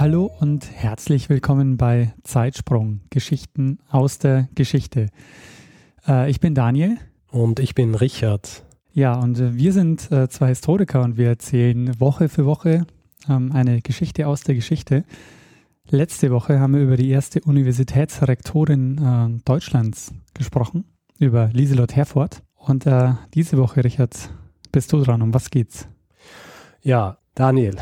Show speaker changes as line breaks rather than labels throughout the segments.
Hallo und herzlich willkommen bei Zeitsprung, Geschichten aus der Geschichte. Äh, ich bin Daniel.
Und ich bin Richard.
Ja, und äh, wir sind äh, zwei Historiker und wir erzählen Woche für Woche ähm, eine Geschichte aus der Geschichte. Letzte Woche haben wir über die erste Universitätsrektorin äh, Deutschlands gesprochen, über Lieselot Herford. Und diese Woche, Richard, bist du dran. Um was geht's?
Ja, Daniel.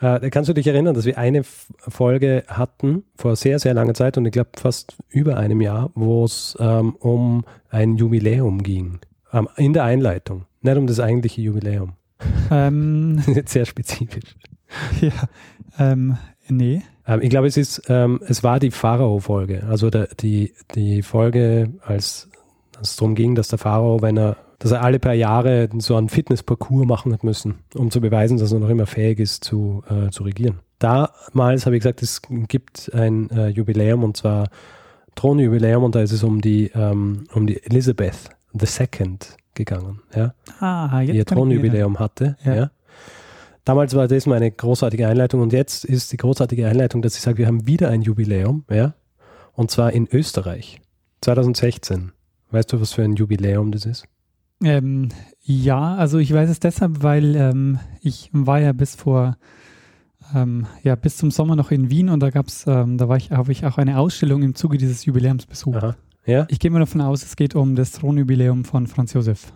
Äh, kannst du dich erinnern, dass wir eine Folge hatten vor sehr, sehr langer Zeit und ich glaube fast über einem Jahr, wo es ähm, um ein Jubiläum ging. Ähm, in der Einleitung, nicht um das eigentliche Jubiläum. Ähm, jetzt sehr spezifisch.
Ja, ähm, nee.
Ähm, ich glaube, es ist, ähm, es war die Pharao-Folge. Also der, die, die Folge, als es darum ging, dass der Pharao, wenn er dass er alle paar Jahre so einen Fitnessparcours machen hat müssen, um zu beweisen, dass er noch immer fähig ist zu, äh, zu regieren. Damals habe ich gesagt, es gibt ein äh, Jubiläum und zwar Thronjubiläum und da ist es um die, ähm, um die Elizabeth II gegangen, ja,
ah,
die ihr Thronjubiläum hatte. Ja. ja. Damals war das meine großartige Einleitung und jetzt ist die großartige Einleitung, dass ich sage, wir haben wieder ein Jubiläum, ja, und zwar in Österreich, 2016. Weißt du, was für ein Jubiläum das ist?
Ähm, ja, also ich weiß es deshalb, weil ähm, ich war ja bis vor, ähm, ja, bis zum Sommer noch in Wien und da gab's, ähm, da war ich, habe ich auch eine Ausstellung im Zuge dieses Jubiläums besucht. Aha. Ja? Ich gehe mal davon aus, es geht um das Thronjubiläum von Franz Josef.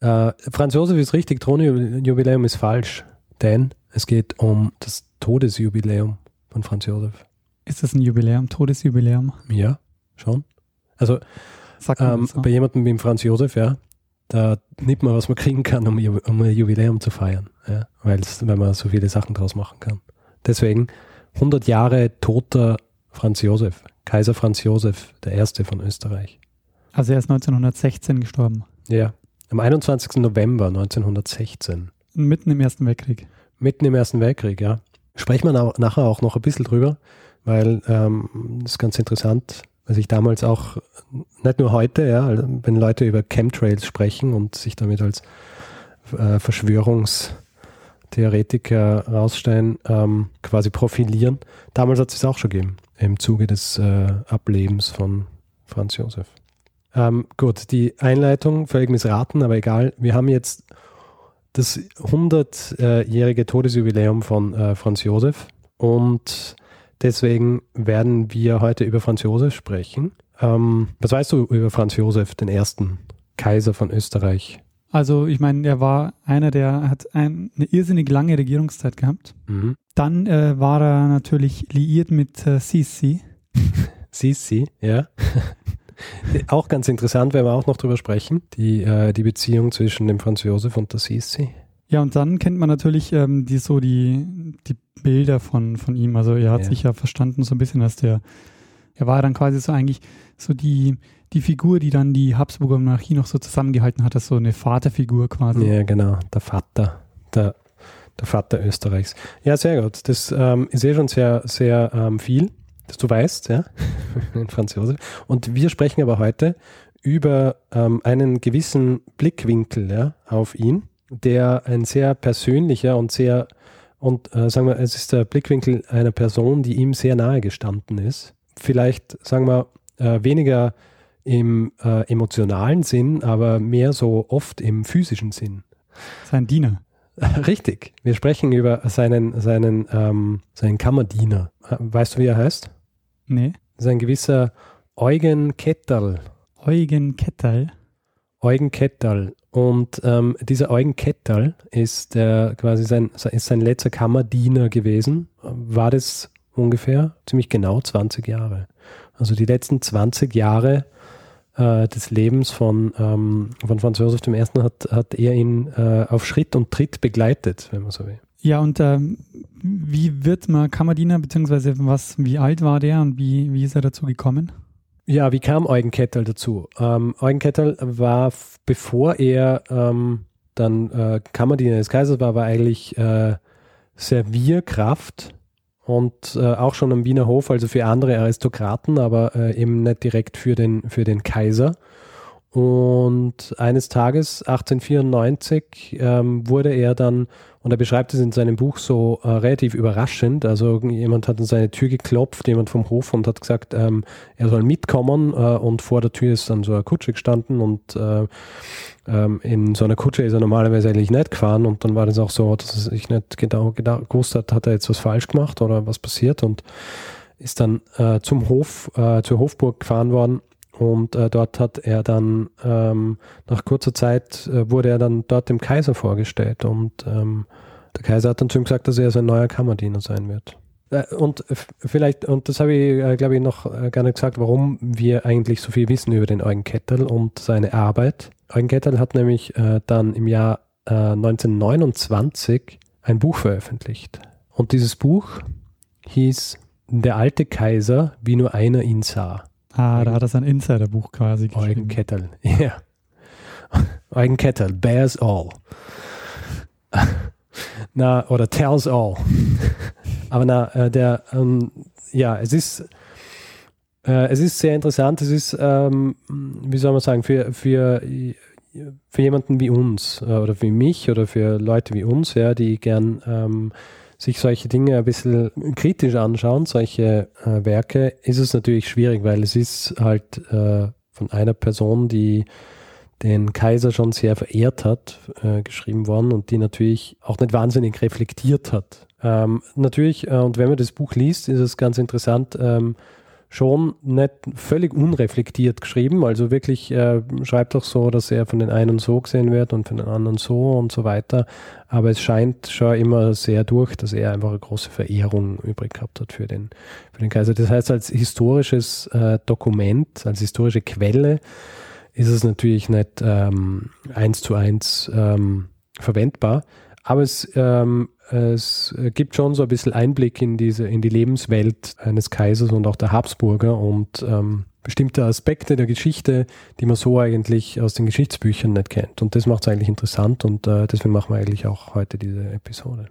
Äh, Franz Josef ist richtig, Thronjubiläum ist falsch, denn es geht um das Todesjubiläum von Franz Josef.
Ist das ein Jubiläum, Todesjubiläum?
Ja, schon. Also ähm, so. bei jemandem wie Franz Josef, ja, da nimmt man, was man kriegen kann, um, um ein Jubiläum zu feiern. Ja? Weil man so viele Sachen draus machen kann. Deswegen 100 Jahre toter Franz Josef, Kaiser Franz Josef, der erste von Österreich.
Also er ist 1916 gestorben.
Ja, am 21. November 1916.
Mitten im Ersten Weltkrieg.
Mitten im Ersten Weltkrieg, ja. Sprechen wir nachher auch noch ein bisschen drüber, weil ähm, das ist ganz interessant was ich damals auch, nicht nur heute, ja, also wenn Leute über Chemtrails sprechen und sich damit als äh, Verschwörungstheoretiker rausstellen, ähm, quasi profilieren. Damals hat es es auch schon gegeben, im Zuge des äh, Ablebens von Franz Josef. Ähm, gut, die Einleitung völlig missraten, aber egal. Wir haben jetzt das 100-jährige Todesjubiläum von äh, Franz Josef und Deswegen werden wir heute über Franz Josef sprechen. Ähm, was weißt du über Franz Josef, den ersten Kaiser von Österreich?
Also ich meine, er war einer, der hat ein, eine irrsinnig lange Regierungszeit gehabt. Mhm. Dann äh, war er natürlich liiert mit äh, Sisi.
Sisi, ja. auch ganz interessant, werden wir auch noch drüber sprechen, die, äh, die Beziehung zwischen dem Franz Josef und der Sisi.
Ja, und dann kennt man natürlich ähm, die, so die, die Bilder von, von ihm. Also er hat ja. sich ja verstanden so ein bisschen als der, er war dann quasi so eigentlich so die, die Figur, die dann die Habsburger Monarchie noch so zusammengehalten hat, das so eine Vaterfigur quasi.
Ja, genau, der Vater, der, der Vater Österreichs. Ja, sehr gut. Das ähm, ist eh schon sehr, sehr ähm, viel, dass du weißt, ja, Franz Josef. Und wir sprechen aber heute über ähm, einen gewissen Blickwinkel ja, auf ihn, der ein sehr persönlicher und sehr und äh, sagen wir, es ist der Blickwinkel einer Person, die ihm sehr nahe gestanden ist. Vielleicht, sagen wir, äh, weniger im äh, emotionalen Sinn, aber mehr so oft im physischen Sinn.
Sein Diener.
Richtig. Wir sprechen über seinen, seinen, ähm, seinen Kammerdiener. Weißt du, wie er heißt?
Nee.
Das ist ein gewisser Eugen Ketterl.
Eugen Ketterl?
Eugen Ketterl. Und ähm, dieser Eugen Kettal ist der quasi sein, ist sein letzter Kammerdiener gewesen. War das ungefähr ziemlich genau 20 Jahre. Also die letzten 20 Jahre äh, des Lebens von, ähm, von Franz Josef I. hat, hat er ihn äh, auf Schritt und Tritt begleitet, wenn man so will.
Ja, und ähm, wie wird man Kammerdiener, beziehungsweise was, wie alt war der und wie, wie ist er dazu gekommen?
Ja, wie kam Eugen Kettel dazu? Ähm, Eugen Kettel war, bevor er ähm, dann äh, Kammerdiener des Kaisers war, war eigentlich äh, Servierkraft und äh, auch schon am Wiener Hof, also für andere Aristokraten, aber äh, eben nicht direkt für den, für den Kaiser. Und eines Tages, 1894, ähm, wurde er dann, und er beschreibt es in seinem Buch so äh, relativ überraschend, also jemand hat an seine Tür geklopft, jemand vom Hof und hat gesagt, ähm, er soll mitkommen äh, und vor der Tür ist dann so eine Kutsche gestanden und äh, ähm, in so einer Kutsche ist er normalerweise eigentlich nicht gefahren und dann war das auch so, dass er sich nicht genau gewusst hat, hat er jetzt was falsch gemacht oder was passiert und ist dann äh, zum Hof, äh, zur Hofburg gefahren worden und äh, dort hat er dann, ähm, nach kurzer Zeit äh, wurde er dann dort dem Kaiser vorgestellt und ähm, der Kaiser hat dann zu ihm gesagt, dass er sein neuer Kammerdiener sein wird. Äh, und vielleicht, und das habe ich, äh, glaube ich, noch äh, gar nicht gesagt, warum wir eigentlich so viel wissen über den Eugen Kettel und seine Arbeit. Eugen Kettel hat nämlich äh, dann im Jahr 1929 ein Buch veröffentlicht. Und dieses Buch hieß Der alte Kaiser, wie nur einer ihn sah.
Ah, da hat er sein Insiderbuch quasi
geschrieben. Eugen Kettel, ja. Eugen Kettel, bears all. na, oder tells all. Aber na, äh, der, ähm, ja, es ist, äh, es ist sehr interessant. Es ist, ähm, wie soll man sagen, für, für, für jemanden wie uns äh, oder für mich oder für Leute wie uns, ja, die gern ähm, sich solche Dinge ein bisschen kritisch anschauen, solche äh, Werke, ist es natürlich schwierig, weil es ist halt äh, von einer Person, die den Kaiser schon sehr verehrt hat, äh, geschrieben worden und die natürlich auch nicht wahnsinnig reflektiert hat. Ähm, natürlich, äh, und wenn man das Buch liest, ist es ganz interessant, ähm, schon nicht völlig unreflektiert geschrieben. Also wirklich äh, schreibt auch so, dass er von den einen so gesehen wird und von den anderen so und so weiter. Aber es scheint schon immer sehr durch, dass er einfach eine große Verehrung übrig gehabt hat für den, für den Kaiser. Das heißt, als historisches äh, Dokument, als historische Quelle ist es natürlich nicht ähm, eins zu eins ähm, verwendbar. Aber es ähm, es gibt schon so ein bisschen Einblick in diese, in die Lebenswelt eines Kaisers und auch der Habsburger und ähm, bestimmte Aspekte der Geschichte, die man so eigentlich aus den Geschichtsbüchern nicht kennt. Und das macht es eigentlich interessant und äh, deswegen machen wir eigentlich auch heute diese Episode.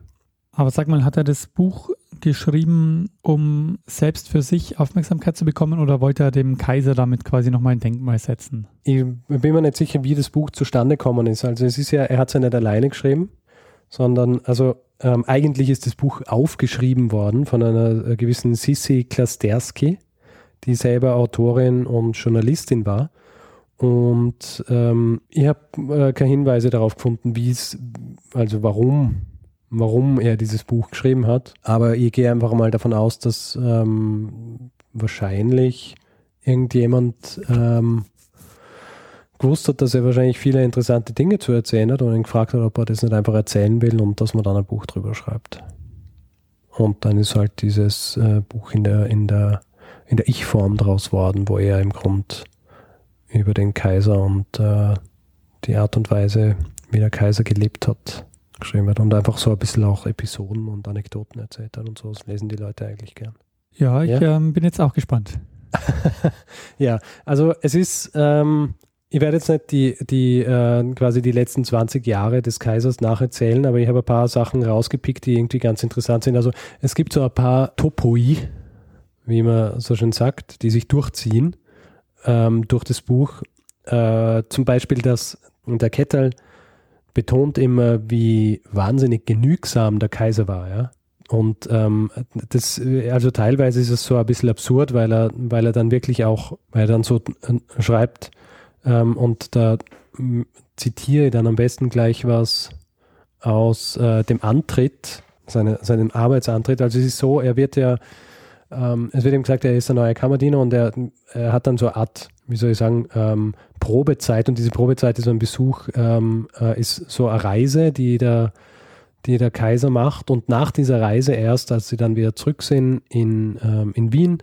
Aber sag mal, hat er das Buch geschrieben, um selbst für sich Aufmerksamkeit zu bekommen oder wollte er dem Kaiser damit quasi nochmal ein Denkmal setzen?
Ich bin mir nicht sicher, wie das Buch zustande gekommen ist. Also es ist ja, er hat es ja nicht alleine geschrieben, sondern also ähm, eigentlich ist das Buch aufgeschrieben worden von einer äh, gewissen Sissi Klasterski, die selber Autorin und Journalistin war. Und ähm, ich habe äh, keine Hinweise darauf gefunden, wie es, also warum, warum er dieses Buch geschrieben hat. Aber ich gehe einfach mal davon aus, dass ähm, wahrscheinlich irgendjemand ähm, gewusst hat, dass er wahrscheinlich viele interessante Dinge zu erzählen hat und ihn gefragt hat, ob er das nicht einfach erzählen will und dass man dann ein Buch drüber schreibt. Und dann ist halt dieses äh, Buch in der, in der, in der Ich-Form draus worden, wo er im Grund über den Kaiser und äh, die Art und Weise, wie der Kaiser gelebt hat, geschrieben hat und einfach so ein bisschen auch Episoden und Anekdoten erzählt hat und so. Das lesen die Leute eigentlich gern.
Ja, ich ja? Ähm, bin jetzt auch gespannt.
ja, also es ist, ähm, ich werde jetzt nicht die, die äh, quasi die letzten 20 Jahre des Kaisers nacherzählen, aber ich habe ein paar Sachen rausgepickt, die irgendwie ganz interessant sind. Also es gibt so ein paar Topoi, wie man so schön sagt, die sich durchziehen ähm, durch das Buch. Äh, zum Beispiel, dass der Kettel betont immer, wie wahnsinnig genügsam der Kaiser war, ja. Und ähm, das, also teilweise ist es so ein bisschen absurd, weil er, weil er dann wirklich auch, weil er dann so äh, schreibt, ähm, und da zitiere ich dann am besten gleich was aus äh, dem Antritt, seine, seinem Arbeitsantritt. Also es ist so, er wird ja, ähm, es wird ihm gesagt, er ist ein neuer Kammerdiener und er, er hat dann so eine Art, wie soll ich sagen, ähm, Probezeit und diese Probezeit ist so ein Besuch, ähm, äh, ist so eine Reise, die der, die der Kaiser macht und nach dieser Reise erst, als sie dann wieder zurück sind in, ähm, in Wien,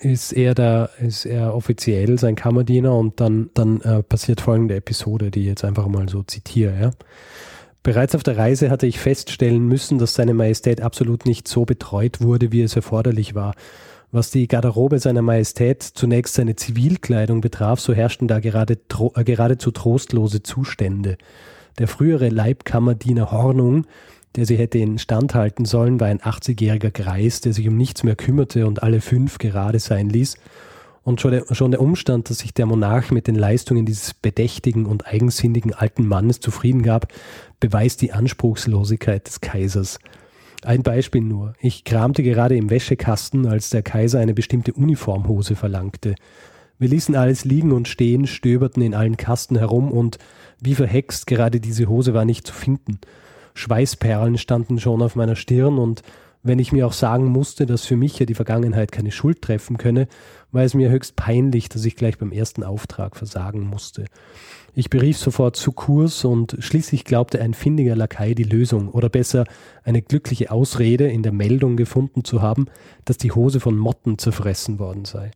ist er da, ist er offiziell sein Kammerdiener und dann, dann äh, passiert folgende Episode, die ich jetzt einfach mal so zitiere. Ja. Bereits auf der Reise hatte ich feststellen müssen, dass seine Majestät absolut nicht so betreut wurde, wie es erforderlich war. Was die Garderobe seiner Majestät zunächst seine Zivilkleidung betraf, so herrschten da gerade, äh, geradezu trostlose Zustände. Der frühere Leibkammerdiener Hornung, der sie hätte in Stand halten sollen, war ein 80-jähriger Greis, der sich um nichts mehr kümmerte und alle fünf gerade sein ließ. Und schon der, schon der Umstand, dass sich der Monarch mit den Leistungen dieses bedächtigen und eigensinnigen alten Mannes zufrieden gab, beweist die Anspruchslosigkeit des Kaisers. Ein Beispiel nur. Ich kramte gerade im Wäschekasten, als der Kaiser eine bestimmte Uniformhose verlangte. Wir ließen alles liegen und stehen, stöberten in allen Kasten herum und, wie verhext, gerade diese Hose war nicht zu finden. Schweißperlen standen schon auf meiner Stirn und wenn ich mir auch sagen musste, dass für mich ja die Vergangenheit keine Schuld treffen könne, war es mir höchst peinlich, dass ich gleich beim ersten Auftrag versagen musste. Ich berief sofort zu Kurs und schließlich glaubte ein findiger Lakai die Lösung oder besser eine glückliche Ausrede in der Meldung gefunden zu haben, dass die Hose von Motten zerfressen worden sei.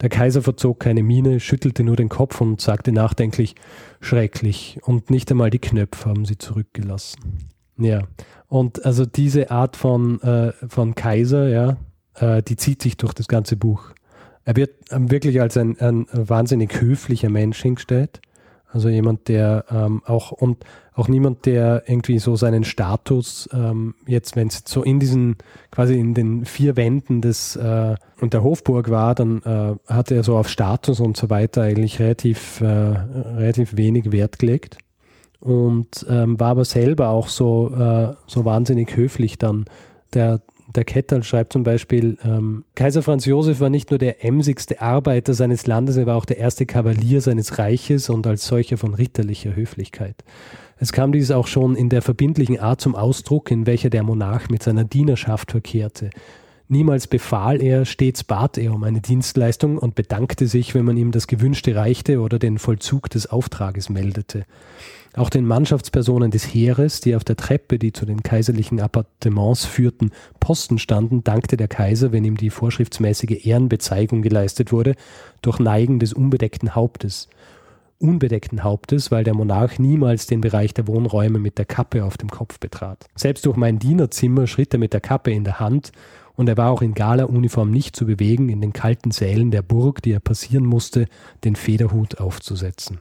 Der Kaiser verzog keine Miene, schüttelte nur den Kopf und sagte nachdenklich, schrecklich, und nicht einmal die Knöpfe haben sie zurückgelassen. Ja, und also diese Art von, äh, von Kaiser, ja, äh, die zieht sich durch das ganze Buch. Er wird ähm, wirklich als ein, ein wahnsinnig höflicher Mensch hingestellt. Also jemand, der ähm, auch und auch niemand, der irgendwie so seinen Status ähm, jetzt, wenn es so in diesen quasi in den vier Wänden des äh, und der Hofburg war, dann äh, hatte er so auf Status und so weiter eigentlich relativ äh, relativ wenig Wert gelegt und ähm, war aber selber auch so äh, so wahnsinnig höflich dann. Der der Kettel schreibt zum Beispiel, ähm, Kaiser Franz Josef war nicht nur der emsigste Arbeiter seines Landes, er war auch der erste Kavalier seines Reiches und als solcher von ritterlicher Höflichkeit. Es kam dies auch schon in der verbindlichen Art zum Ausdruck, in welcher der Monarch mit seiner Dienerschaft verkehrte. Niemals befahl er, stets bat er um eine Dienstleistung und bedankte sich, wenn man ihm das Gewünschte reichte oder den Vollzug des Auftrages meldete. Auch den Mannschaftspersonen des Heeres, die auf der Treppe, die zu den kaiserlichen Appartements führten, Posten standen, dankte der Kaiser, wenn ihm die vorschriftsmäßige Ehrenbezeigung geleistet wurde, durch Neigen des unbedeckten Hauptes. Unbedeckten Hauptes, weil der Monarch niemals den Bereich der Wohnräume mit der Kappe auf dem Kopf betrat. Selbst durch mein Dienerzimmer schritt er mit der Kappe in der Hand und er war auch in Gala-Uniform nicht zu bewegen, in den kalten Sälen der Burg, die er passieren musste, den Federhut aufzusetzen.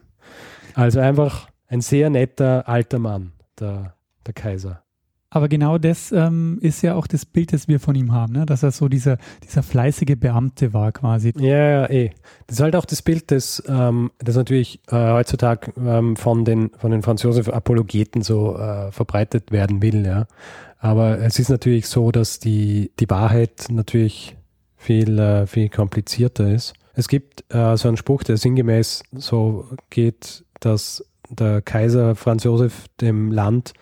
Also einfach ein sehr netter alter Mann, der, der Kaiser.
Aber genau das ähm, ist ja auch das Bild, das wir von ihm haben, ne? dass er so dieser, dieser fleißige Beamte war quasi.
Ja, ja, eh. Das ist halt auch das Bild, das, ähm, das natürlich äh, heutzutage ähm, von den, von den Franz Josef Apologeten so äh, verbreitet werden will. Ja. Aber es ist natürlich so, dass die, die Wahrheit natürlich viel, äh, viel komplizierter ist. Es gibt äh, so einen Spruch, der sinngemäß so geht, dass der Kaiser Franz Josef dem Land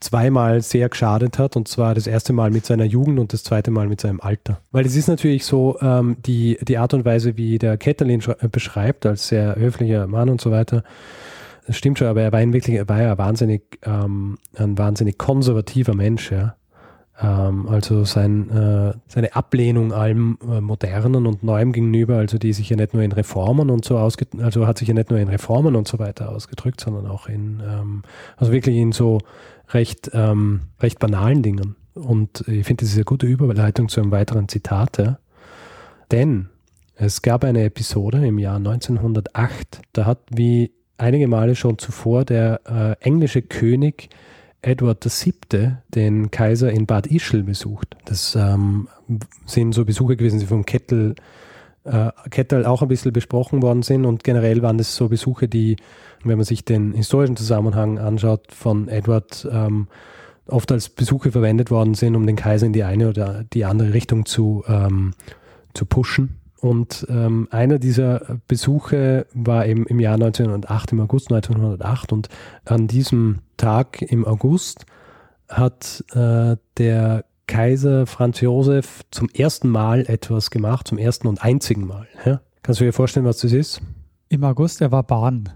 zweimal sehr geschadet hat, und zwar das erste Mal mit seiner Jugend und das zweite Mal mit seinem Alter. Weil es ist natürlich so, ähm, die, die Art und Weise, wie der Ketterlin beschreibt, als sehr höflicher Mann und so weiter, das stimmt schon, aber er war, wirklich, er war ja wahnsinnig, ähm, ein wahnsinnig konservativer Mensch, ja. Ähm, also sein, äh, seine Ablehnung allem äh, Modernen und Neuem gegenüber, also die sich ja nicht nur in Reformen und so ausgedrückt, also hat sich ja nicht nur in Reformen und so weiter ausgedrückt, sondern auch in, ähm, also wirklich in so recht, ähm, recht banalen Dingen. Und ich finde, das ist eine gute Überleitung zu einem weiteren Zitat. Ja. Denn es gab eine Episode im Jahr 1908, da hat wie einige Male schon zuvor der äh, englische König Edward VII. den Kaiser in Bad Ischl besucht. Das ähm, sind so Besuche gewesen, die vom Kettel, äh, Kettel auch ein bisschen besprochen worden sind und generell waren das so Besuche, die, wenn man sich den historischen Zusammenhang anschaut, von Edward ähm, oft als Besuche verwendet worden sind, um den Kaiser in die eine oder die andere Richtung zu, ähm, zu pushen. Und ähm, einer dieser Besuche war eben im Jahr 1908, im August 1908. Und an diesem Tag im August hat äh, der Kaiser Franz Josef zum ersten Mal etwas gemacht, zum ersten und einzigen Mal. Ja? Kannst du dir vorstellen, was das ist?
Im August, er war Bahn.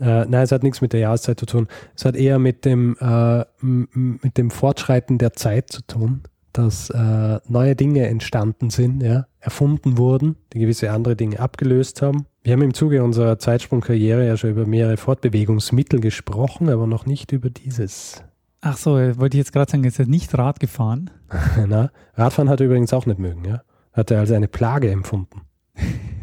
Äh, nein, es hat nichts mit der Jahreszeit zu tun. Es hat eher mit dem, äh, mit dem Fortschreiten der Zeit zu tun. dass äh, neue Dinge entstanden sind, ja, erfunden wurden, die gewisse andere Dinge abgelöst haben. Wir haben im Zuge unserer Zeitsprungkarriere ja schon über mehrere Fortbewegungsmittel gesprochen, aber noch nicht über dieses.
Ach so, wollte ich jetzt gerade sagen, ist jetzt nicht Rad gefahren.
Na, Radfahren hat er übrigens auch nicht mögen, ja. Hat er als eine Plage empfunden.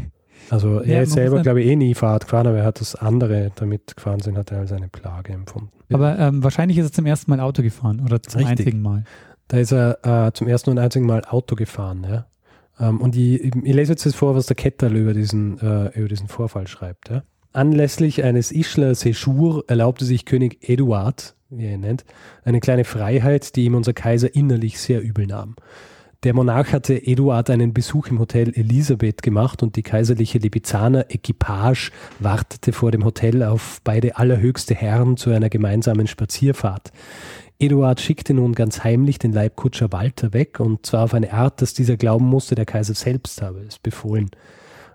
Also er
Ja,
ist selber, glaube ich, eh nie Fahrrad gefahren, aber er hat das andere damit gefahren sind, hat er als eine Plage empfunden.
Aber ähm, wahrscheinlich ist er zum ersten Mal Auto gefahren oder zum
Richtig.
einzigen Mal.
Da ist er äh, zum ersten und einzigen Mal Auto gefahren, ja. Ähm, und ich, ich lese jetzt das vor, was der Ketterl über diesen, äh, über diesen Vorfall schreibt, ja. Anlässlich eines Ischler Séjour erlaubte sich König Eduard, wie er ihn nennt, eine kleine Freiheit, die ihm unser Kaiser innerlich sehr übel nahm. Der Monarch hatte Eduard einen Besuch im Hotel Elisabeth gemacht und die kaiserliche Lipizzaner Equipage wartete vor dem Hotel auf beide allerhöchste Herren zu einer gemeinsamen Spazierfahrt. Eduard schickte nun ganz heimlich den Leibkutscher Walter weg und zwar auf eine Art, dass dieser glauben musste, der Kaiser selbst habe es befohlen.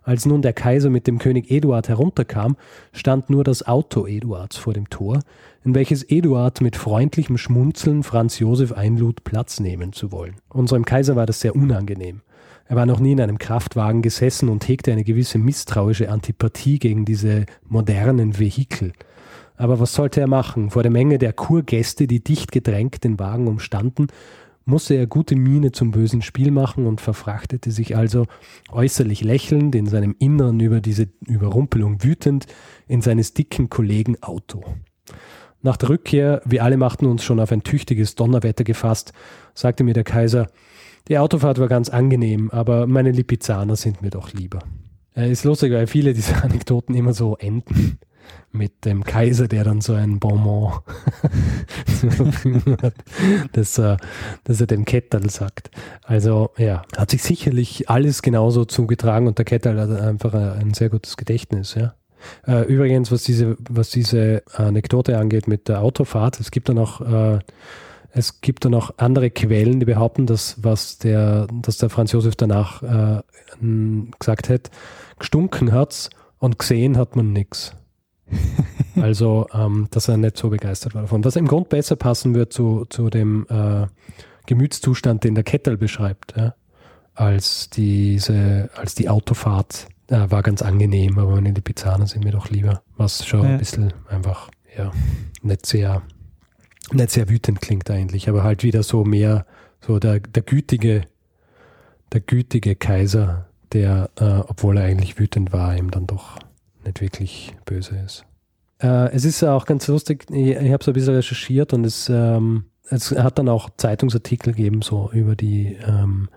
Als nun der Kaiser mit dem König Eduard herunterkam, stand nur das Auto Eduards vor dem Tor, in welches Eduard mit freundlichem Schmunzeln Franz Josef einlud, Platz nehmen zu wollen. Unserem Kaiser war das sehr unangenehm. Er war noch nie in einem Kraftwagen gesessen und hegte eine gewisse misstrauische Antipathie gegen diese modernen Vehikel. Aber was sollte er machen? Vor der Menge der Kurgäste, die dicht gedrängt den Wagen umstanden, musste er gute Miene zum bösen Spiel machen und verfrachtete sich also, äußerlich lächelnd, in seinem Innern über diese Überrumpelung wütend, in seines dicken Kollegen Auto. Nach der Rückkehr, wir alle machten uns schon auf ein tüchtiges Donnerwetter gefasst, sagte mir der Kaiser, die Autofahrt war ganz angenehm, aber meine Lipizzaner sind mir doch lieber. Äh, ist lustig, weil viele dieser Anekdoten immer so enden mit dem Kaiser, der dann so ein Bonbon hat, dass, er, dass er dem Ketterl sagt. Also ja, hat sich sicherlich alles genauso zugetragen und der Ketterl hat einfach ein sehr gutes Gedächtnis, ja. Äh, übrigens, was diese, was diese Anekdote angeht mit der Autofahrt, es gibt da noch, äh, es gibt da noch andere Quellen, die behaupten, dass was der, dass der Franz Josef danach äh, gesagt hat, gestunken hat's und gesehen hat man nichts. Also, ähm, dass er nicht so begeistert war davon. Was im Grund besser passen wird zu, zu dem äh, Gemütszustand, den der Kettel beschreibt, ja, als, diese, als die Autofahrt äh, war ganz angenehm, aber meine Lipizzaner sind mir doch lieber. Was schon
Ja.
ein bisschen einfach, ja, nicht sehr, nicht sehr wütend klingt eigentlich, aber halt wieder so mehr, so der, der gütige, der gütige Kaiser, der, äh, obwohl er eigentlich wütend war, ihm dann doch nicht wirklich böse ist. Äh, es ist auch ganz lustig, ich, ich habe so ein bisschen recherchiert und es, ähm, es hat dann auch Zeitungsartikel gegeben, so über die, ähm,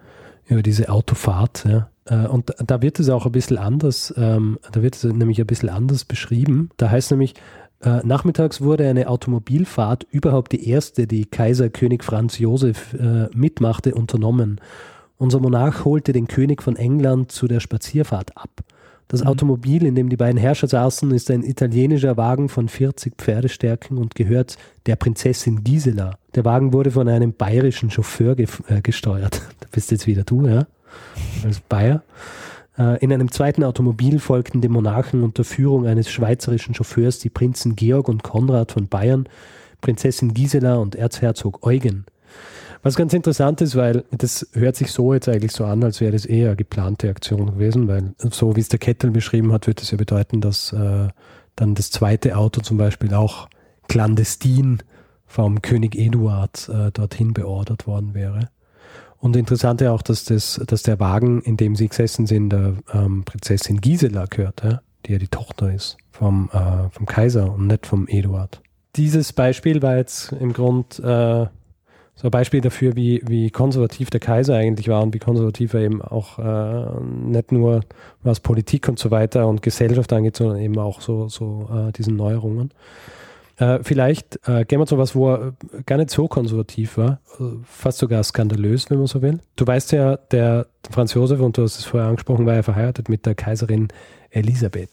über diese Autofahrt, ja. Äh, Und da wird es auch ein bisschen anders, ähm, da wird es nämlich ein bisschen anders beschrieben. Da heißt nämlich, äh, nachmittags wurde eine Automobilfahrt, überhaupt die erste, die Kaiser König Franz Josef äh, mitmachte, unternommen. Unser Monarch holte den König von England zu der Spazierfahrt ab. Das
Mhm.
Automobil, in dem die beiden Herrscher saßen, ist ein italienischer Wagen von 40 Pferdestärken und gehört der Prinzessin Gisela. Der Wagen wurde von einem bayerischen Chauffeur gef- äh, gesteuert. Da bist jetzt wieder du, ja? Als Bayer. Äh, In einem zweiten Automobil folgten dem Monarchen unter Führung eines schweizerischen Chauffeurs die Prinzen Georg und Konrad von Bayern, Prinzessin Gisela und Erzherzog Eugen. Was ganz interessant ist, weil das hört sich so jetzt eigentlich so an, als wäre das eher eine geplante Aktion gewesen, weil so wie es der Kettel beschrieben hat, wird es ja bedeuten, dass äh, dann das zweite Auto zum Beispiel auch clandestin vom König Eduard äh, dorthin beordert worden wäre. Und interessant ja auch, dass, das, dass der Wagen, in dem sie gesessen sind, der ähm, Prinzessin Gisela gehört, ja? die ja die Tochter ist vom, äh, vom Kaiser und nicht vom Eduard. Dieses Beispiel war jetzt im Grund äh, so ein Beispiel dafür, wie, wie konservativ der Kaiser eigentlich war und wie konservativ er eben auch äh, nicht nur was Politik und so weiter und Gesellschaft angeht, sondern eben auch so, so äh, diesen Neuerungen. Äh, vielleicht äh, gehen wir zu was, wo er äh, gar nicht so konservativ war, äh, fast sogar skandalös, wenn man so will. Du weißt ja, der Franz Josef, und du hast es vorher angesprochen, war ja verheiratet mit der Kaiserin Elisabeth.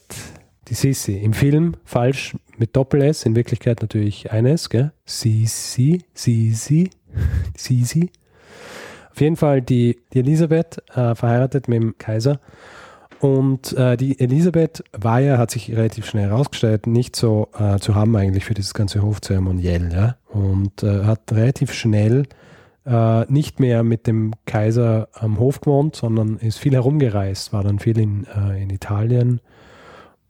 Die Sissi. Im Film falsch mit Doppel-S, in Wirklichkeit natürlich ein S, gell? Sisi, Sisi, Sisi. Auf jeden Fall die, die Elisabeth, äh, verheiratet mit dem Kaiser. Und äh, die Elisabeth war ja, hat sich relativ schnell herausgestellt, nicht so äh, zu haben eigentlich für dieses ganze Hofzeremoniell. Ja? Und äh, hat relativ schnell äh, nicht mehr mit dem Kaiser am Hof gewohnt, sondern ist viel herumgereist, war dann viel in, äh, in Italien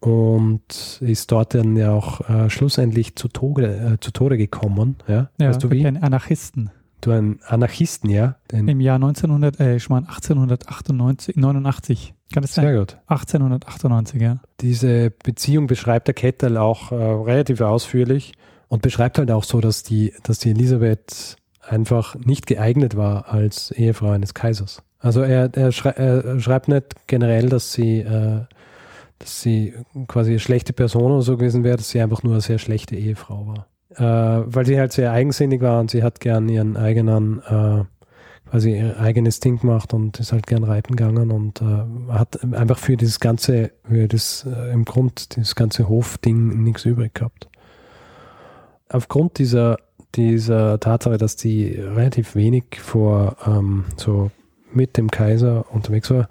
und ist dort dann ja auch äh, schlussendlich zu Tode, äh, zu Tode gekommen. Ja,
ja weißt du wie? Ein Anarchisten.
Du ein Anarchisten, ja?
Den Im Jahr 1900, äh, ich meine 1898, 89. Kann das sein?
Sehr gut.
1898, ja.
Diese Beziehung beschreibt der Kettel auch äh, relativ ausführlich und beschreibt halt auch so, dass die, dass die Elisabeth einfach nicht geeignet war als Ehefrau eines Kaisers. Also er, er, schrei er schreibt nicht generell, dass sie, äh, dass sie quasi eine schlechte Person oder so gewesen wäre, dass sie einfach nur eine sehr schlechte Ehefrau war äh, weil sie halt sehr eigensinnig war und sie hat gern ihren eigenen, äh, quasi ihr eigenes Ding gemacht und ist halt gern reiten gegangen und äh, hat einfach für dieses ganze, für das äh, im Grund, dieses ganze Hofding nichts übrig gehabt. Aufgrund dieser, dieser Tatsache, dass die relativ wenig vor ähm, so mit dem Kaiser unterwegs war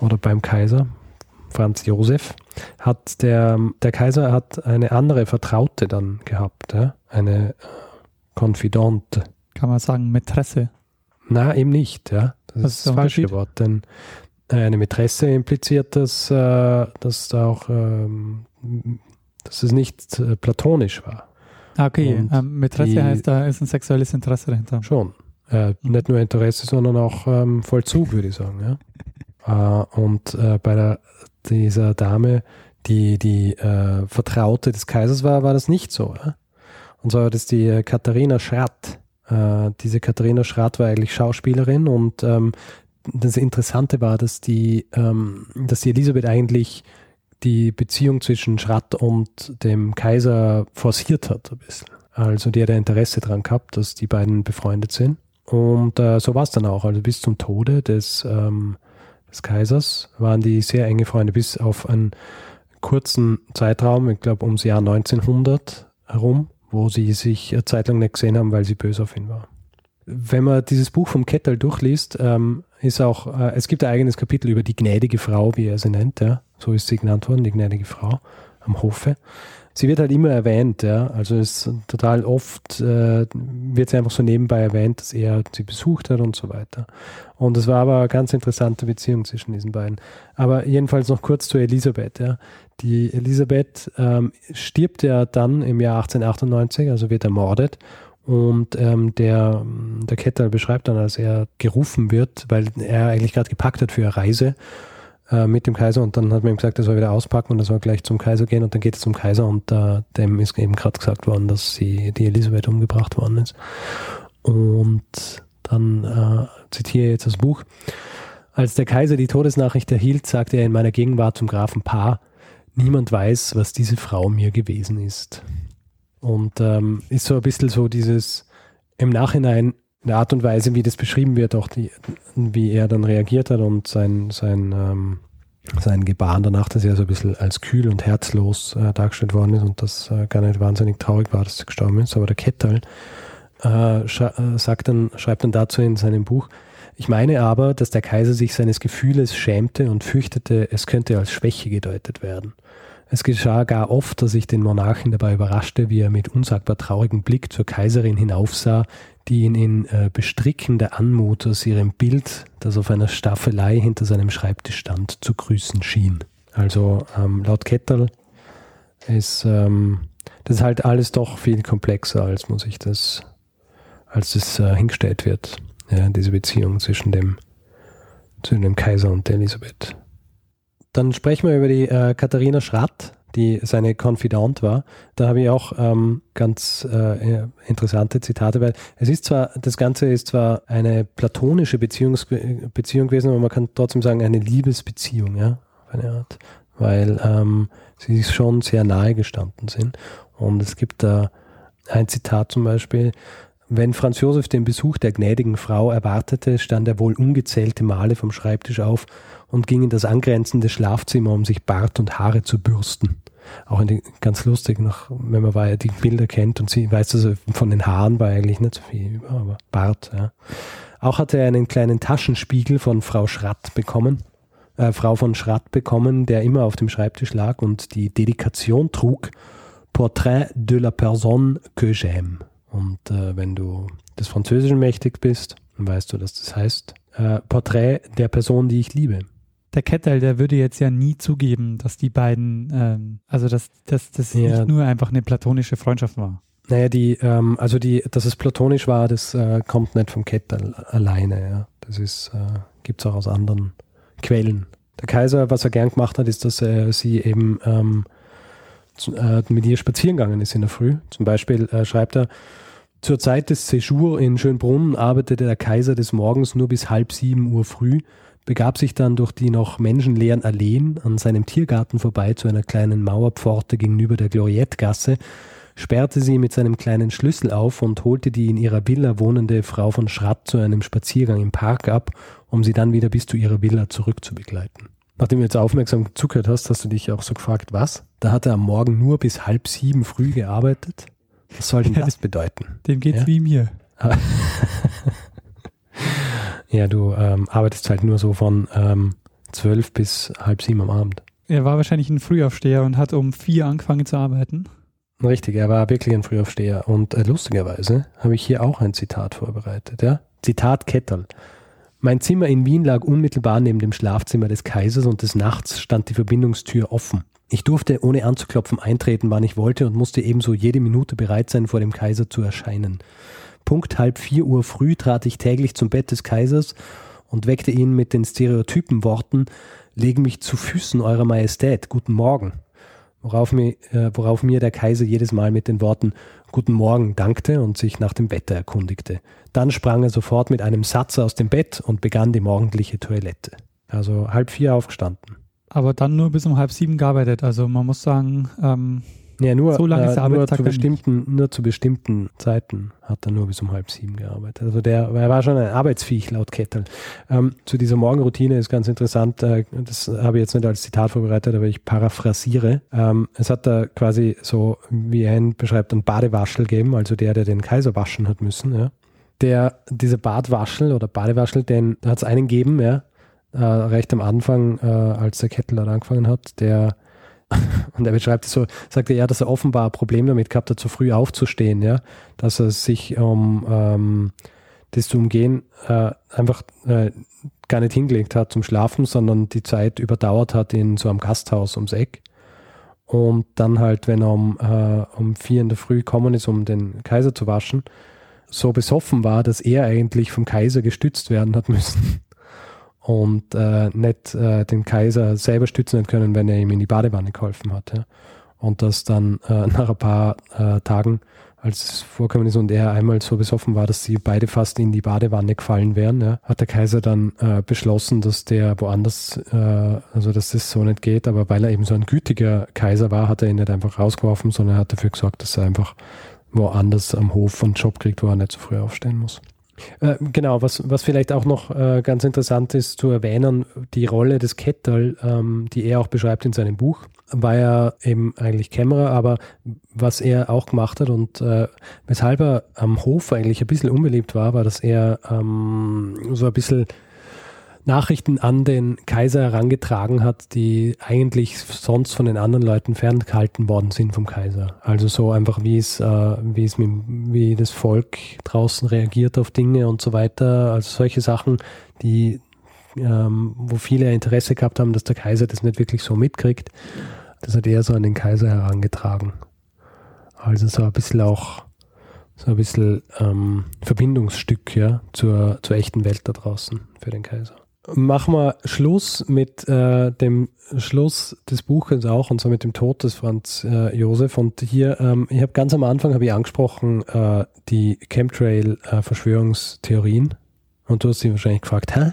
oder beim Kaiser, Franz Josef, hat der, der Kaiser hat eine andere Vertraute dann gehabt, ja? eine Confidante.
Kann man sagen, Mätresse?
Na, eben nicht, ja. Das Was ist das falsche Wort, denn äh, eine Mätresse impliziert, dass, äh, dass da auch ähm, dass es nicht äh, platonisch war.
Ah, okay, ähm, Mätresse die, heißt, da ist ein sexuelles Interesse dahinter.
Schon. Äh, nicht nur Interesse, sondern auch ähm, Vollzug, würde ich sagen. Ja? Äh, und äh, bei der dieser Dame, die die äh, Vertraute des Kaisers war, war das nicht so. Ja? Und zwar war das die äh, Katharina Schratt. Äh, diese Katharina Schratt war eigentlich Schauspielerin und ähm, das Interessante war, dass die, ähm, dass die Elisabeth eigentlich die Beziehung zwischen Schratt und dem Kaiser forciert hat ein bisschen. Also die hat ein Interesse daran gehabt, dass die beiden befreundet sind. Und äh, so war es dann auch. Also bis zum Tode des ähm, des Kaisers waren die sehr enge Freunde bis auf einen kurzen Zeitraum, ich glaube ums Jahr 1900 herum, wo sie sich eine Zeit lang nicht gesehen haben, weil sie böse auf ihn war. Wenn man dieses Buch vom Kettel durchliest, ähm, ist auch, äh, es gibt ein eigenes Kapitel über die gnädige Frau, wie er sie nennt, ja. so ist sie genannt worden, die gnädige Frau am Hofe sie wird halt immer erwähnt, ja. Also ist total oft äh, wird sie einfach so nebenbei erwähnt, dass er sie besucht hat und so weiter. Und es war aber eine ganz interessante Beziehung zwischen diesen beiden. Aber jedenfalls noch kurz zu Elisabeth, ja. Die Elisabeth ähm, stirbt ja dann im Jahr 1898, also wird ermordet. Und ähm, der, der Kettel beschreibt dann, als er gerufen wird, weil er eigentlich gerade gepackt hat für eine Reise äh, mit dem Kaiser und dann hat man ihm gesagt, er soll wieder auspacken und er soll gleich zum Kaiser gehen und dann geht er zum Kaiser und äh, dem ist eben gerade gesagt worden, dass sie, die Elisabeth umgebracht worden ist. Und dann äh, zitiere ich jetzt das Buch. Als der Kaiser die Todesnachricht erhielt, sagte er in meiner Gegenwart zum Grafen Paar, niemand weiß, was diese Frau mir gewesen ist. Und ähm, ist so ein bisschen so dieses im Nachhinein eine Art und Weise, wie das beschrieben wird, auch die, wie er dann reagiert hat und sein, sein, ähm, sein Gebaren danach, dass er so ein bisschen als kühl und herzlos äh, dargestellt worden ist und das äh, gar nicht wahnsinnig traurig war, dass er gestorben ist. Aber der Kettal äh, äh, sagt dann, schreibt dann dazu in seinem Buch, ich meine aber, dass der Kaiser sich seines Gefühles schämte und fürchtete, es könnte als Schwäche gedeutet werden. Es geschah gar oft, dass ich den Monarchen dabei überraschte, wie er mit unsagbar traurigem Blick zur Kaiserin hinaufsah, die ihn in äh, bestrickender Anmut aus ihrem Bild, das auf einer Staffelei hinter seinem Schreibtisch stand, zu grüßen schien. Also ähm, laut Kettel ist ähm, das ist halt alles doch viel komplexer, als muss ich das, als es äh, hingestellt wird. Ja, diese Beziehung zwischen dem, zwischen dem Kaiser und der Elisabeth. Dann sprechen wir über die äh, Katharina Schratt, die seine Confidant war. Da habe ich auch ähm, ganz äh, interessante Zitate, weil es ist zwar, das Ganze ist zwar eine platonische Beziehungs Beziehung gewesen, aber man kann trotzdem sagen, eine Liebesbeziehung, ja, auf eine Art, weil ähm, sie schon sehr nahe gestanden sind. Und es gibt da ein Zitat zum Beispiel, wenn Franz Josef den Besuch der gnädigen Frau erwartete, stand er wohl ungezählte Male vom Schreibtisch auf und ging in das angrenzende Schlafzimmer, um sich Bart und Haare zu bürsten. Auch die, ganz lustig, noch, wenn man die Bilder kennt und sie weiß, also von den Haaren war eigentlich nicht so viel über, aber Bart, ja. Auch hatte er einen kleinen Taschenspiegel von Frau Schratt bekommen, äh, Frau von Schratt bekommen, der immer auf dem Schreibtisch lag und die Dedikation trug, Portrait de la personne que j'aime. Und äh, wenn du des Französischen mächtig bist, dann weißt du, dass das heißt äh, Porträt der Person, die ich liebe.
Der Kettel, der würde jetzt ja nie zugeben, dass die beiden, ähm, also dass, dass das
Ja.
nicht nur einfach eine platonische Freundschaft war.
Naja, die, ähm, also die, dass es platonisch war, das äh, kommt nicht vom Kettel alleine. Ja. Das ist, äh, gibt es auch aus anderen Quellen. Der Kaiser, was er gern gemacht hat, ist, dass er sie eben ähm, äh, mit ihr spazieren gegangen ist in der Früh. Zum Beispiel äh, schreibt er, zur Zeit des Séjour in Schönbrunn arbeitete der Kaiser des Morgens nur bis halb sieben Uhr früh, begab sich dann durch die noch menschenleeren Alleen an seinem Tiergarten vorbei zu einer kleinen Mauerpforte gegenüber der Gloriettgasse, sperrte sie mit seinem kleinen Schlüssel auf und holte die in ihrer Villa wohnende Frau von Schratt zu einem Spaziergang im Park ab, um sie dann wieder bis zu ihrer Villa zurückzubegleiten. Nachdem du jetzt aufmerksam zugehört hast, hast du dich auch so gefragt, was? Da hat er am Morgen nur bis halb sieben früh gearbeitet? Was soll denn
Ja,
das bedeuten?
Dem geht's
Ja.
wie mir.
Ja, du ähm, arbeitest halt nur so von ähm, zwölf bis halb sieben am Abend.
Er war wahrscheinlich ein Frühaufsteher und hat um vier angefangen zu arbeiten.
Richtig, er war wirklich ein Frühaufsteher. Und äh, lustigerweise habe ich hier auch ein Zitat vorbereitet. Ja? Zitat Ketterl. Mein Zimmer in Wien lag unmittelbar neben dem Schlafzimmer des Kaisers und des Nachts stand die Verbindungstür offen. Ich durfte ohne anzuklopfen eintreten, wann ich wollte und musste ebenso jede Minute bereit sein, vor dem Kaiser zu erscheinen. Punkt halb vier Uhr früh trat ich täglich zum Bett des Kaisers und weckte ihn mit den stereotypen Worten, lege mich zu Füßen Eurer Majestät, guten Morgen. Worauf mir, äh, worauf mir der Kaiser jedes Mal mit den Worten Guten Morgen dankte und sich nach dem Wetter erkundigte. Dann sprang er sofort mit einem Satz aus dem Bett und begann die morgendliche Toilette. Also halb vier aufgestanden.
Aber dann nur bis um halb sieben gearbeitet. Also man muss sagen, ähm,
Ja, nur,
So lange ist
äh, nur, zu
nicht.
bestimmten, nur zu bestimmten Zeiten hat er nur bis um halb sieben gearbeitet. Also der, er war schon ein Arbeitsviech laut Kettel. Ähm, zu dieser Morgenroutine ist ganz interessant, äh, das habe ich jetzt nicht als Zitat vorbereitet, aber ich paraphrasiere. Ähm, es hat da quasi so, wie er ihn beschreibt, einen Badewaschel gegeben, also der, der den Kaiser waschen hat müssen. Ja. Der, dieser Badwaschel oder Badewaschel, den da hat es einen gegeben, ja, äh, recht am Anfang, äh, als der Kettel dort angefangen hat, der und er beschreibt es so, sagt er dass er offenbar ein Problem damit gehabt hat, zu früh aufzustehen, ja, dass er sich, um ähm, das zu umgehen, äh, einfach äh, gar nicht hingelegt hat zum Schlafen, sondern die Zeit überdauert hat in so einem Gasthaus ums Eck. Und dann halt, wenn er um, äh, um vier in der Früh gekommen ist, um den Kaiser zu waschen, so besoffen war, dass er eigentlich vom Kaiser gestützt werden hat müssen und äh, nicht äh, den Kaiser selber stützen hat können, wenn er ihm in die Badewanne geholfen hat. Ja. Und das dann äh, nach ein paar äh, Tagen, als es vorgekommen ist und er einmal so besoffen war, dass sie beide fast in die Badewanne gefallen wären, ja, hat der Kaiser dann äh, beschlossen, dass der woanders, äh, also dass das so nicht geht, aber weil er eben so ein gütiger Kaiser war, hat er ihn nicht einfach rausgeworfen, sondern er hat dafür gesorgt, dass er einfach woanders am Hof einen Job kriegt, wo er nicht so früh aufstehen muss. Äh, genau, was, was vielleicht auch noch äh, ganz interessant ist zu erwähnen, die Rolle des Kettel, ähm, die er auch beschreibt in seinem Buch, war ja eben eigentlich Kämmerer, aber was er auch gemacht hat und äh, weshalb er am Hof eigentlich ein bisschen unbeliebt war, war, dass er ähm, so ein bisschen Nachrichten an den Kaiser herangetragen hat, die eigentlich sonst von den anderen Leuten ferngehalten worden sind vom Kaiser. Also so einfach, wie es, äh, wie es mit, wie das Volk draußen reagiert auf Dinge und so weiter. Also solche Sachen, die, ähm, wo viele Interesse gehabt haben, dass der Kaiser das nicht wirklich so mitkriegt. Das hat er so an den Kaiser herangetragen. Also so ein bisschen auch so ein bisschen ähm, Verbindungsstück ja, zur, zur echten Welt da draußen für den Kaiser. Machen wir Schluss mit äh, dem Schluss des Buches auch und so mit dem Tod des Franz äh, Josef. Und hier, ähm, ich habe ganz am Anfang habe ich angesprochen äh, die Chemtrail-Verschwörungstheorien. und du hast dich wahrscheinlich gefragt, hä?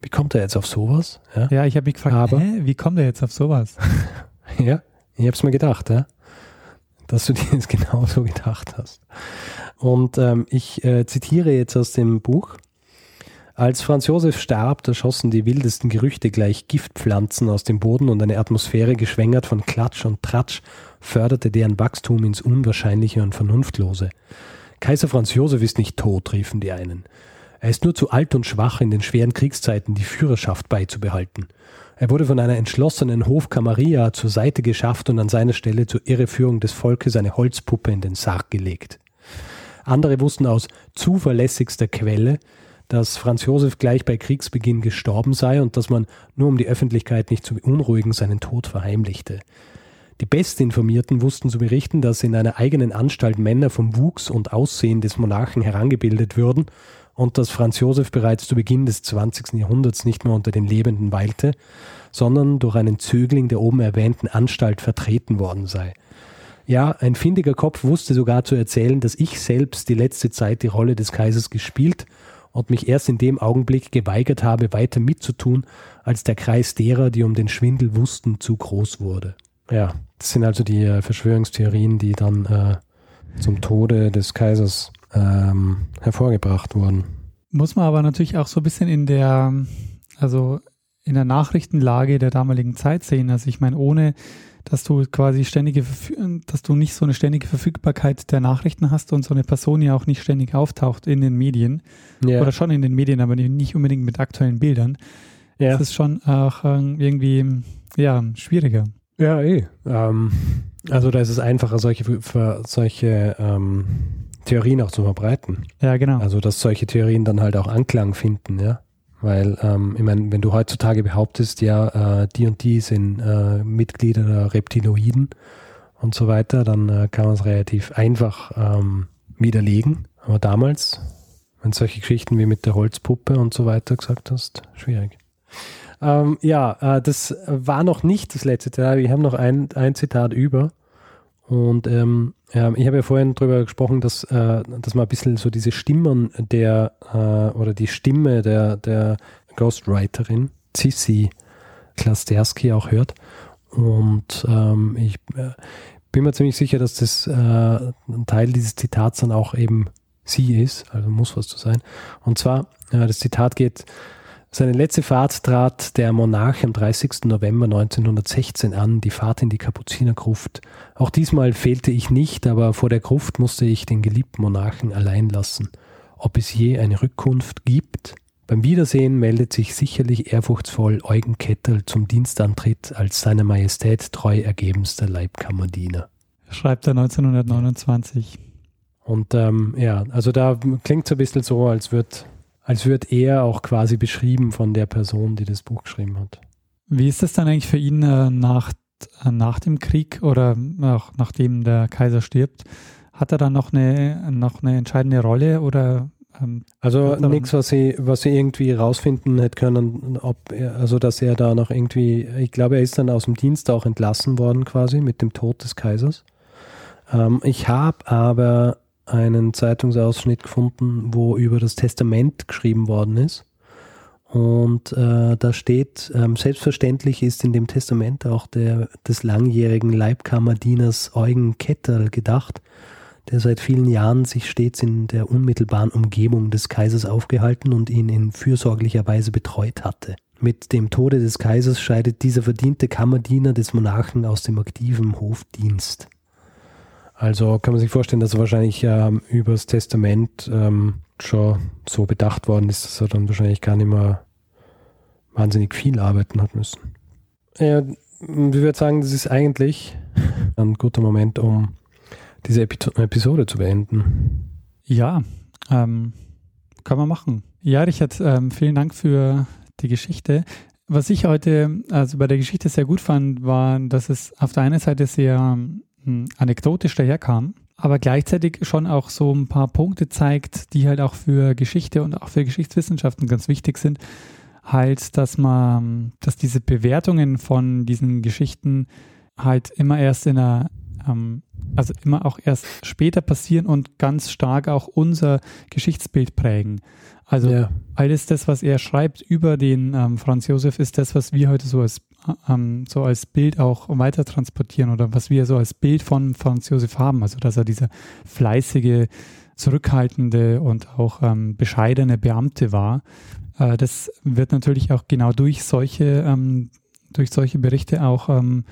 Wie kommt er jetzt auf sowas? Ja,
ja, ich habe mich gefragt,
Aber-
hä, wie kommt er jetzt auf sowas?
ja ich habe es mir gedacht, ja? dass du dir das genau so gedacht hast. Und ähm, ich äh, zitiere jetzt aus dem Buch. Als Franz Josef starb, da schossen die wildesten Gerüchte gleich Giftpflanzen aus dem Boden und eine Atmosphäre geschwängert von Klatsch und Tratsch förderte deren Wachstum ins Unwahrscheinliche und Vernunftlose. Kaiser Franz Josef ist nicht tot, riefen die einen. Er ist nur zu alt und schwach, in den schweren Kriegszeiten die Führerschaft beizubehalten. Er wurde von einer entschlossenen Hofkammeria zur Seite geschafft und an seiner Stelle zur Irreführung des Volkes eine Holzpuppe in den Sarg gelegt. Andere wussten aus zuverlässigster Quelle, dass Franz Josef gleich bei Kriegsbeginn gestorben sei und dass man, nur um die Öffentlichkeit nicht zu beunruhigen, seinen Tod verheimlichte. Die Bestinformierten wussten zu berichten, dass in einer eigenen Anstalt Männer vom Wuchs und Aussehen des Monarchen herangebildet würden und dass Franz Josef bereits zu Beginn des 20. Jahrhunderts nicht mehr unter den Lebenden weilte, sondern durch einen Zögling der oben erwähnten Anstalt vertreten worden sei. Ja, ein findiger Kopf wusste sogar zu erzählen, dass ich selbst die letzte Zeit die Rolle des Kaisers gespielt und mich erst in dem Augenblick geweigert habe, weiter mitzutun, als der Kreis derer, die um den Schwindel wussten, zu groß wurde. Ja, das sind also die äh, Verschwörungstheorien, die dann äh, zum Tode des Kaisers ähm, hervorgebracht wurden.
Muss man aber natürlich auch so ein bisschen in der, also in der Nachrichtenlage der damaligen Zeit sehen. Also ich meine, ohne dass du quasi ständige, dass du nicht so eine ständige Verfügbarkeit der Nachrichten hast und so eine Person ja auch nicht ständig auftaucht in den Medien yeah. oder schon in den Medien, aber nicht unbedingt mit aktuellen Bildern. Yeah. Das ist schon auch ähm, irgendwie ja schwieriger.
Ja, eh. Ähm, also da ist es einfacher, solche, solche ähm, Theorien auch zu verbreiten.
Ja, genau.
Also dass solche Theorien dann halt auch Anklang finden, ja. Weil, ähm, ich meine, wenn du heutzutage behauptest, ja, äh, die und die sind äh, Mitglieder der Reptiloiden und so weiter, dann äh, kann man es relativ einfach ähm, widerlegen. Aber damals, wenn solche Geschichten wie mit der Holzpuppe und so weiter gesagt hast, schwierig. Ähm, ja, äh, das war noch nicht das letzte Zitat. Wir haben noch ein, ein Zitat über. Und ähm, ja, ich habe ja vorhin darüber gesprochen, dass, äh, dass man ein bisschen so diese Stimmen der äh, oder die Stimme der, der Ghostwriterin Sissi Klasterski auch hört. Und ähm, ich äh, bin mir ziemlich sicher, dass das äh, ein Teil dieses Zitats dann auch eben sie ist, also muss was zu sein. Und zwar, äh, das Zitat geht, seine letzte Fahrt trat der Monarch am 30. November 1916 an, die Fahrt in die Kapuzinergruft. Auch diesmal fehlte ich nicht, aber vor der Gruft musste ich den geliebten Monarchen allein lassen. Ob es je eine Rückkunft gibt? Beim Wiedersehen meldet sich sicherlich ehrfurchtsvoll Eugen Kettel zum Dienstantritt als seiner Majestät treu ergebenster Leibkammerdiener.
Schreibt er 1929.
Und ähm, ja, also da klingt es ein bisschen so, als würde als wird er auch quasi beschrieben von der Person, die das Buch geschrieben hat.
Wie ist das dann eigentlich für ihn äh, nach, äh, nach dem Krieg oder auch nachdem der Kaiser stirbt? Hat er dann noch eine, noch eine entscheidende Rolle oder
ähm, also nichts, was sie, was sie irgendwie rausfinden hätte können, ob er, also dass er da noch irgendwie, ich glaube, er ist dann aus dem Dienst auch entlassen worden quasi mit dem Tod des Kaisers. Ähm, ich habe aber einen Zeitungsausschnitt gefunden, wo über das Testament geschrieben worden ist. Und äh, da steht, ähm, selbstverständlich ist in dem Testament auch der des langjährigen Leibkammerdieners Eugen Ketterl gedacht, der seit vielen Jahren sich stets in der unmittelbaren Umgebung des Kaisers aufgehalten und ihn in fürsorglicher Weise betreut hatte. Mit dem Tode des Kaisers scheidet dieser verdiente Kammerdiener des Monarchen aus dem aktiven Hofdienst. Also kann man sich vorstellen, dass er wahrscheinlich ähm, übers Testament ähm, schon so bedacht worden ist, dass er dann wahrscheinlich gar nicht mehr wahnsinnig viel arbeiten hat müssen. Ja, ich würde sagen, das ist eigentlich ein guter Moment, um diese Epi Episode zu beenden.
Ja, ähm, kann man machen. Ja, Richard, ähm, vielen Dank für die Geschichte. Was ich heute also bei der Geschichte sehr gut fand, war, dass es auf der einen Seite sehr anekdotisch daherkam, aber gleichzeitig schon auch so ein paar Punkte zeigt, die halt auch für Geschichte und auch für Geschichtswissenschaften ganz wichtig sind. Halt, dass man, dass diese Bewertungen von diesen Geschichten halt immer erst in einer, ähm, also immer auch erst später passieren und ganz stark auch unser Geschichtsbild prägen. Also ja. alles das, was er schreibt über den ähm, Franz Josef, ist das, was wir heute so als ähm, so als Bild auch weiter transportieren oder was wir so als Bild von Franz Josef haben. Also dass er dieser fleißige, zurückhaltende und auch ähm, bescheidene Beamte war. Äh, das wird natürlich auch genau durch solche, ähm, durch solche Berichte auch ähm,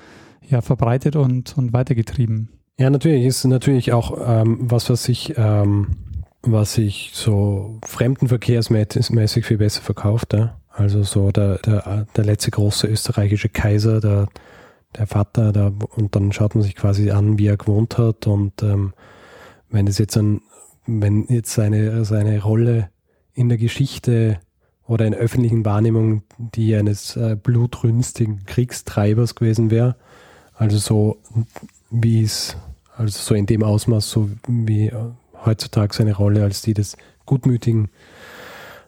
ja, verbreitet und, und weitergetrieben.
Ja, natürlich ist natürlich auch ähm, was, was sich ähm, was sich so fremdenverkehrsmäßig viel besser verkauft. Ja? Also so der, der, der letzte große österreichische Kaiser, der, der Vater, der, und dann schaut man sich quasi an, wie er gewohnt hat. Und ähm, wenn das jetzt ein wenn jetzt seine, seine Rolle in der Geschichte oder in öffentlichen Wahrnehmung die eines äh, blutrünstigen Kriegstreibers gewesen wäre. Also so wie es, also so in dem Ausmaß, so wie heutzutage seine Rolle als die des gutmütigen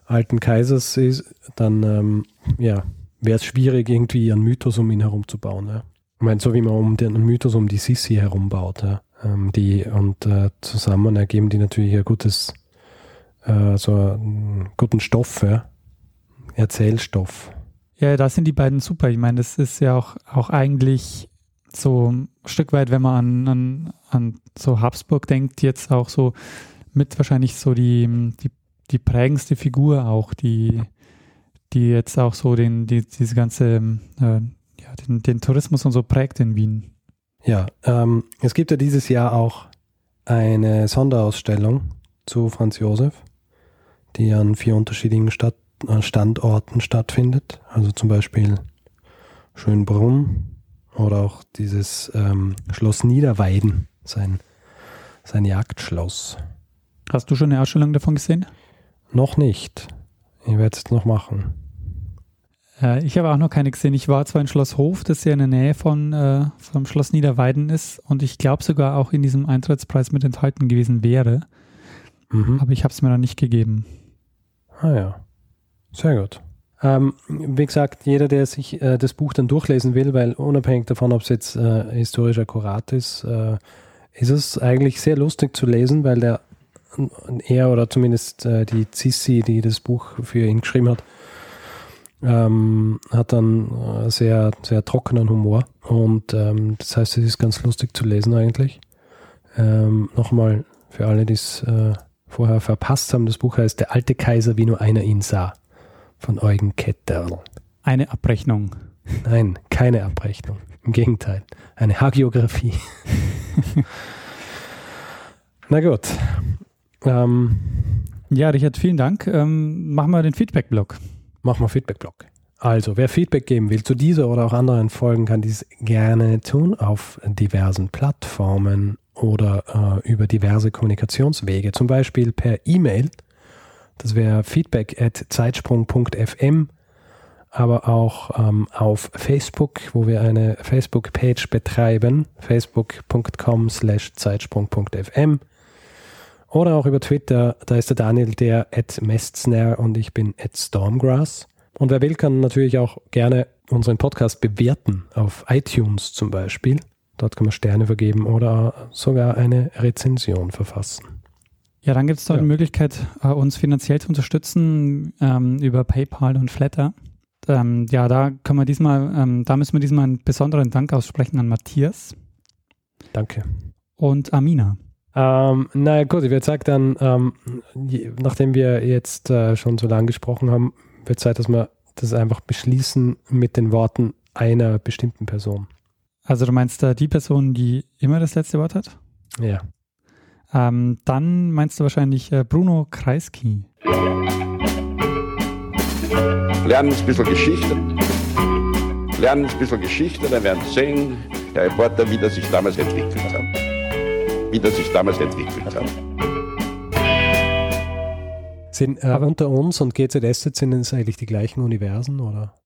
alten Kaisers ist, dann ähm, ja, wäre es schwierig, irgendwie einen Mythos um ihn herum zu bauen. Ja. Ich meine, so wie man um den Mythos um die Sissi herumbaut, ja. ähm, die und äh, zusammen ergeben die natürlich ein gutes, äh, so einen guten Stoff, ja. Erzählstoff.
Ja, da sind die beiden super. Ich meine, das ist ja auch, auch eigentlich so ein Stück weit, wenn man an, an, an so Habsburg denkt, jetzt auch so mit wahrscheinlich so die, die, die prägendste Figur auch, die, die jetzt auch so den, die, diese ganze, äh, ja, den, den Tourismus und so prägt in Wien.
Ja, ähm, es gibt ja dieses Jahr auch eine Sonderausstellung zu Franz Josef, die an vier unterschiedlichen Stadt, äh, Standorten stattfindet. Also zum Beispiel Schönbrunn oder auch dieses ähm, Schloss Niederweiden, sein, sein Jagdschloss.
Hast du schon eine Ausstellung davon gesehen?
Noch nicht. Ich werde es noch machen.
Äh, ich habe auch noch keine gesehen. Ich war zwar in Schloss Hof, das ja in der Nähe von äh, vom Schloss Niederweiden ist und ich glaube sogar auch in diesem Eintrittspreis mit enthalten gewesen wäre.
Mhm.
Aber ich habe es mir noch nicht gegeben.
Ah ja, sehr gut. Ähm, wie gesagt, jeder, der sich äh, das Buch dann durchlesen will, weil unabhängig davon, ob es jetzt äh, historisch akkurat ist, äh, ist es eigentlich sehr lustig zu lesen, weil der er oder zumindest äh, die Sissi, die das Buch für ihn geschrieben hat, ähm, hat dann äh, sehr, sehr trockenen Humor. Und ähm, das heißt, es ist ganz lustig zu lesen eigentlich. Ähm, Nochmal für alle, die es äh, vorher verpasst haben, das Buch heißt Der alte Kaiser, wie nur einer ihn sah, von Eugen Ketterl.
Eine Abrechnung.
Nein, keine Abrechnung. Im Gegenteil, eine Hagiografie. Na gut. Ähm,
Ja, Richard, vielen Dank. Ähm, machen wir den Feedback-Blog.
machen wir Feedback-Blog. Also, wer Feedback geben will zu dieser oder auch anderen Folgen, kann dies gerne tun auf diversen Plattformen oder äh, über diverse Kommunikationswege, zum Beispiel per E-Mail. Das wäre feedback at zeitsprung.fm, aber auch ähm, auf Facebook, wo wir eine Facebook-Page betreiben, facebook.com slash zeitsprung.fm. Oder auch über Twitter, da ist der Daniel der at Mestzner und ich bin at Stormgrass. Und wer will, kann natürlich auch gerne unseren Podcast bewerten, auf iTunes zum Beispiel. Dort kann man Sterne vergeben oder sogar eine Rezension verfassen.
Ja, dann gibt es noch
Ja.
die Möglichkeit, äh, uns finanziell zu unterstützen ähm, über PayPal und Flatter. Ähm, ja, da können wir diesmal, ähm, da müssen wir diesmal einen besonderen Dank aussprechen an Matthias
Danke.
und Amina.
Ähm, na gut, ich würde sagen, dann, ähm, je, nachdem wir jetzt äh, schon so lange gesprochen haben, wird Zeit, dass wir das einfach beschließen mit den Worten einer bestimmten Person.
Also du meinst da die Person, die immer das letzte Wort hat?
Ja.
Ähm, dann meinst du wahrscheinlich äh, Bruno Kreisky.
Lernen ein bisschen Geschichte. Lernen ein bisschen Geschichte, dann werden Sie sehen, der Reporter, wie das sich damals entwickelt hat. Wie das sich damals entwickelt hat.
Sind äh, unter uns und GZSZ sind es eigentlich die gleichen Universen oder?